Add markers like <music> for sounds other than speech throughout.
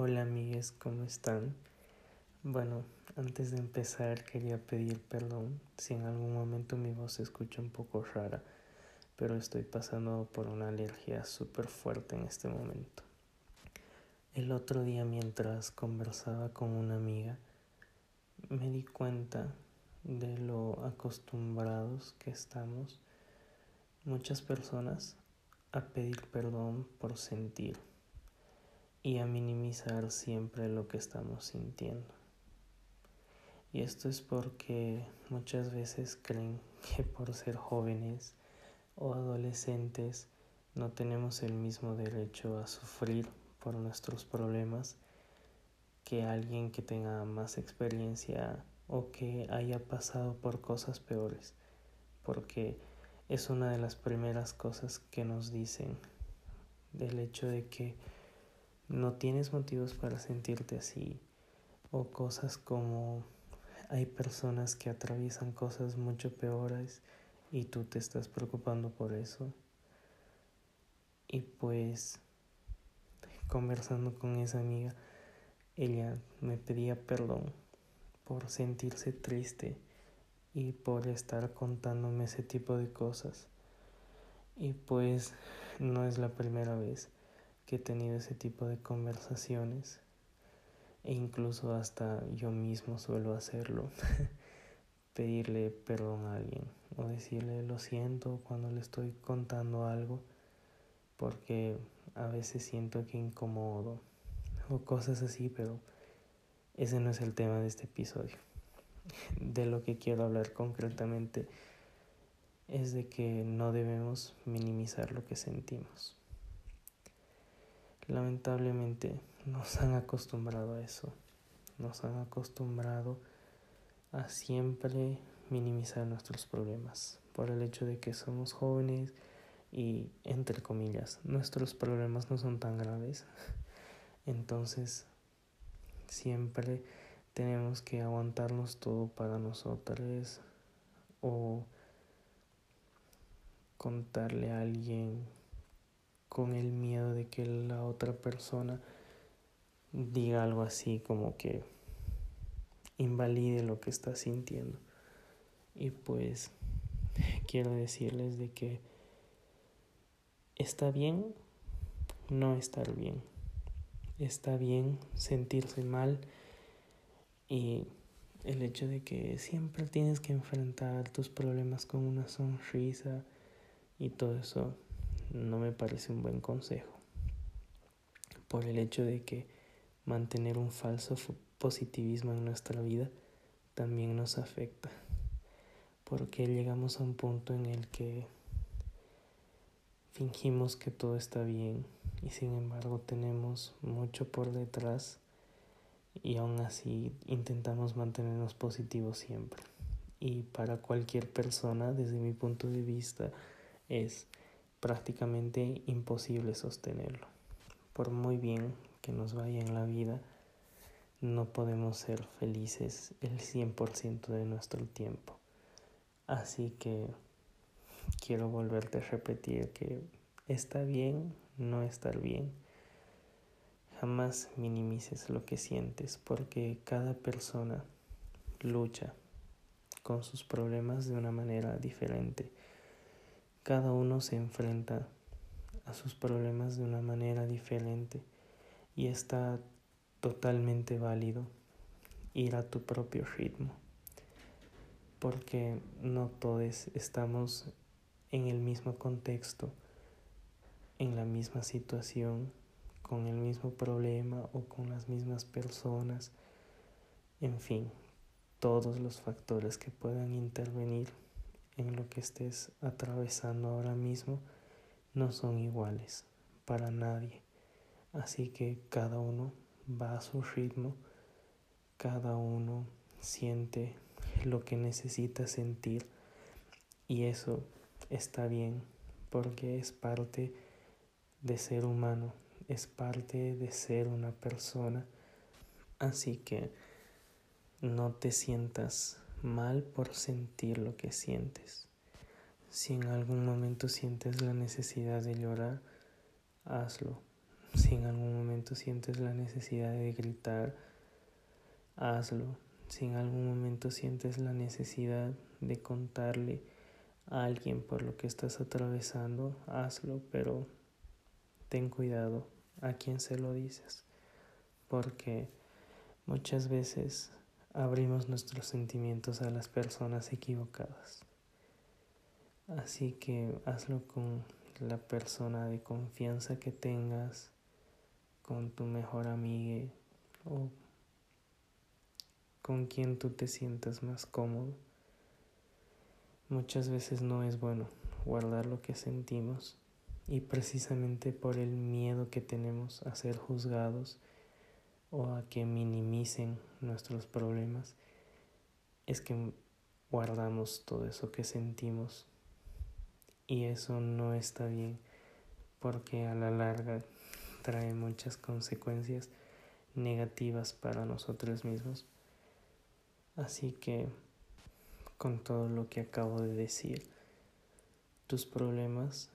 Hola amigues, ¿cómo están? Bueno, antes de empezar quería pedir perdón si en algún momento mi voz se escucha un poco rara, pero estoy pasando por una alergia súper fuerte en este momento. El otro día mientras conversaba con una amiga, me di cuenta de lo acostumbrados que estamos muchas personas a pedir perdón por sentir y a minimizar siempre lo que estamos sintiendo. Y esto es porque muchas veces creen que por ser jóvenes o adolescentes no tenemos el mismo derecho a sufrir por nuestros problemas que alguien que tenga más experiencia o que haya pasado por cosas peores, porque es una de las primeras cosas que nos dicen del hecho de que no tienes motivos para sentirte así o cosas como hay personas que atraviesan cosas mucho peores y tú te estás preocupando por eso. Y pues conversando con esa amiga, ella me pedía perdón por sentirse triste y por estar contándome ese tipo de cosas. Y pues no es la primera vez que he tenido ese tipo de conversaciones e incluso hasta yo mismo suelo hacerlo, <laughs> pedirle perdón a alguien o decirle lo siento cuando le estoy contando algo porque a veces siento que incomodo o cosas así, pero ese no es el tema de este episodio. De lo que quiero hablar concretamente es de que no debemos minimizar lo que sentimos. Lamentablemente nos han acostumbrado a eso, nos han acostumbrado a siempre minimizar nuestros problemas por el hecho de que somos jóvenes y entre comillas nuestros problemas no son tan graves. <laughs> Entonces siempre tenemos que aguantarnos todo para nosotros o contarle a alguien con el miedo de que la otra persona diga algo así como que invalide lo que está sintiendo. Y pues <laughs> quiero decirles de que está bien no estar bien. Está bien sentirse mal y el hecho de que siempre tienes que enfrentar tus problemas con una sonrisa y todo eso no me parece un buen consejo. Por el hecho de que mantener un falso positivismo en nuestra vida también nos afecta. Porque llegamos a un punto en el que fingimos que todo está bien y sin embargo tenemos mucho por detrás y aún así intentamos mantenernos positivos siempre. Y para cualquier persona, desde mi punto de vista, es prácticamente imposible sostenerlo. Por muy bien que nos vaya en la vida, no podemos ser felices el 100% de nuestro tiempo. Así que quiero volverte a repetir que está bien no estar bien. Jamás minimices lo que sientes porque cada persona lucha con sus problemas de una manera diferente cada uno se enfrenta a sus problemas de una manera diferente y está totalmente válido ir a tu propio ritmo porque no todos estamos en el mismo contexto, en la misma situación, con el mismo problema o con las mismas personas, en fin, todos los factores que puedan intervenir en lo que estés atravesando ahora mismo no son iguales para nadie. Así que cada uno va a su ritmo, cada uno siente lo que necesita sentir y eso está bien porque es parte de ser humano, es parte de ser una persona. Así que no te sientas mal por sentir lo que sientes. Si en algún momento sientes la necesidad de llorar, hazlo. Si en algún momento sientes la necesidad de gritar, hazlo. Si en algún momento sientes la necesidad de contarle a alguien por lo que estás atravesando, hazlo, pero ten cuidado a quien se lo dices, porque muchas veces abrimos nuestros sentimientos a las personas equivocadas. Así que hazlo con la persona de confianza que tengas, con tu mejor amiga o con quien tú te sientas más cómodo. Muchas veces no es bueno guardar lo que sentimos y precisamente por el miedo que tenemos a ser juzgados o a que minimicen nuestros problemas es que guardamos todo eso que sentimos y eso no está bien porque a la larga trae muchas consecuencias negativas para nosotros mismos. Así que con todo lo que acabo de decir, tus problemas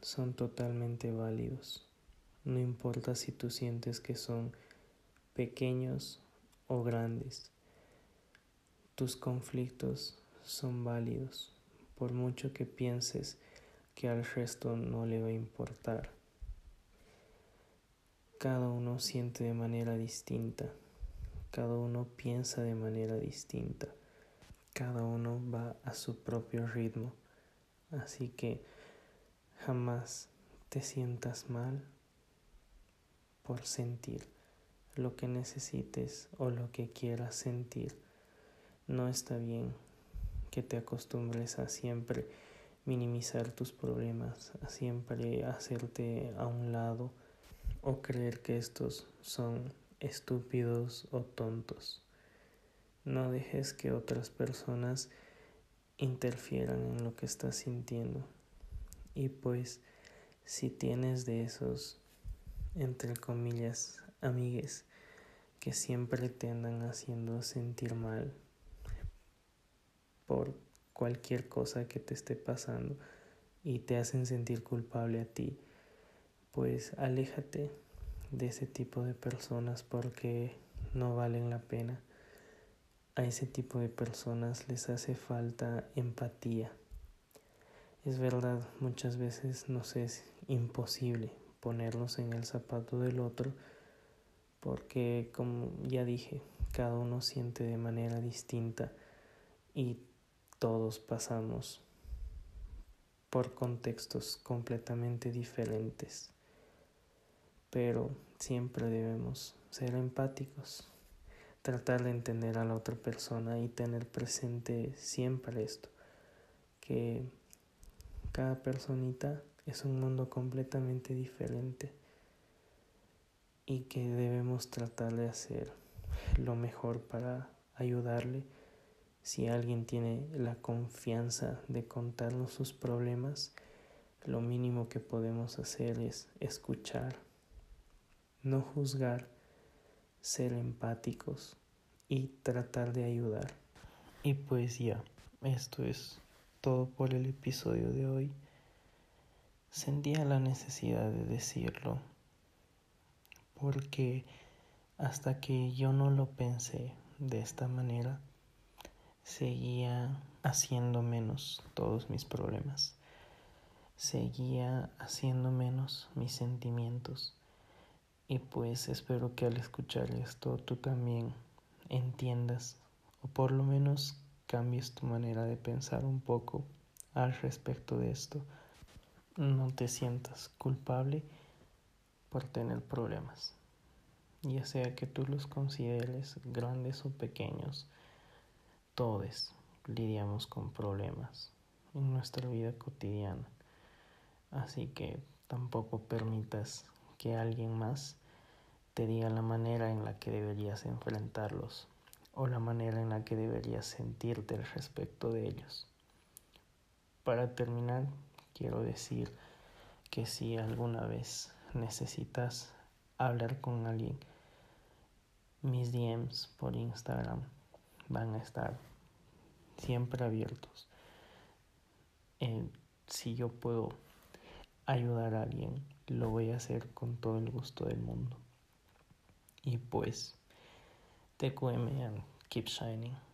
son totalmente válidos. No importa si tú sientes que son pequeños o grandes. Tus conflictos son válidos, por mucho que pienses que al resto no le va a importar. Cada uno siente de manera distinta, cada uno piensa de manera distinta, cada uno va a su propio ritmo. Así que jamás te sientas mal por sentir lo que necesites o lo que quieras sentir. No está bien que te acostumbres a siempre minimizar tus problemas, a siempre hacerte a un lado o creer que estos son estúpidos o tontos. No dejes que otras personas interfieran en lo que estás sintiendo. Y pues si tienes de esos, entre comillas, amigues que siempre te andan haciendo sentir mal por cualquier cosa que te esté pasando y te hacen sentir culpable a ti, pues aléjate de ese tipo de personas porque no valen la pena. A ese tipo de personas les hace falta empatía. Es verdad, muchas veces nos es imposible ponernos en el zapato del otro porque, como ya dije, cada uno siente de manera distinta y todos pasamos por contextos completamente diferentes, pero siempre debemos ser empáticos, tratar de entender a la otra persona y tener presente siempre esto, que cada personita es un mundo completamente diferente y que debemos tratar de hacer lo mejor para ayudarle si alguien tiene la confianza de contarnos sus problemas, lo mínimo que podemos hacer es escuchar, no juzgar, ser empáticos y tratar de ayudar. Y pues ya, esto es todo por el episodio de hoy. Sentía la necesidad de decirlo porque hasta que yo no lo pensé de esta manera, seguía haciendo menos todos mis problemas, seguía haciendo menos mis sentimientos. Y pues espero que al escuchar esto tú también entiendas o por lo menos cambies tu manera de pensar un poco al respecto de esto. No te sientas culpable por tener problemas, ya sea que tú los consideres grandes o pequeños todos lidiamos con problemas en nuestra vida cotidiana. Así que tampoco permitas que alguien más te diga la manera en la que deberías enfrentarlos o la manera en la que deberías sentirte al respecto de ellos. Para terminar, quiero decir que si alguna vez necesitas hablar con alguien, mis DMs por Instagram van a estar siempre abiertos. si yo puedo ayudar a alguien lo voy a hacer con todo el gusto del mundo. Y pues, TQM and keep shining.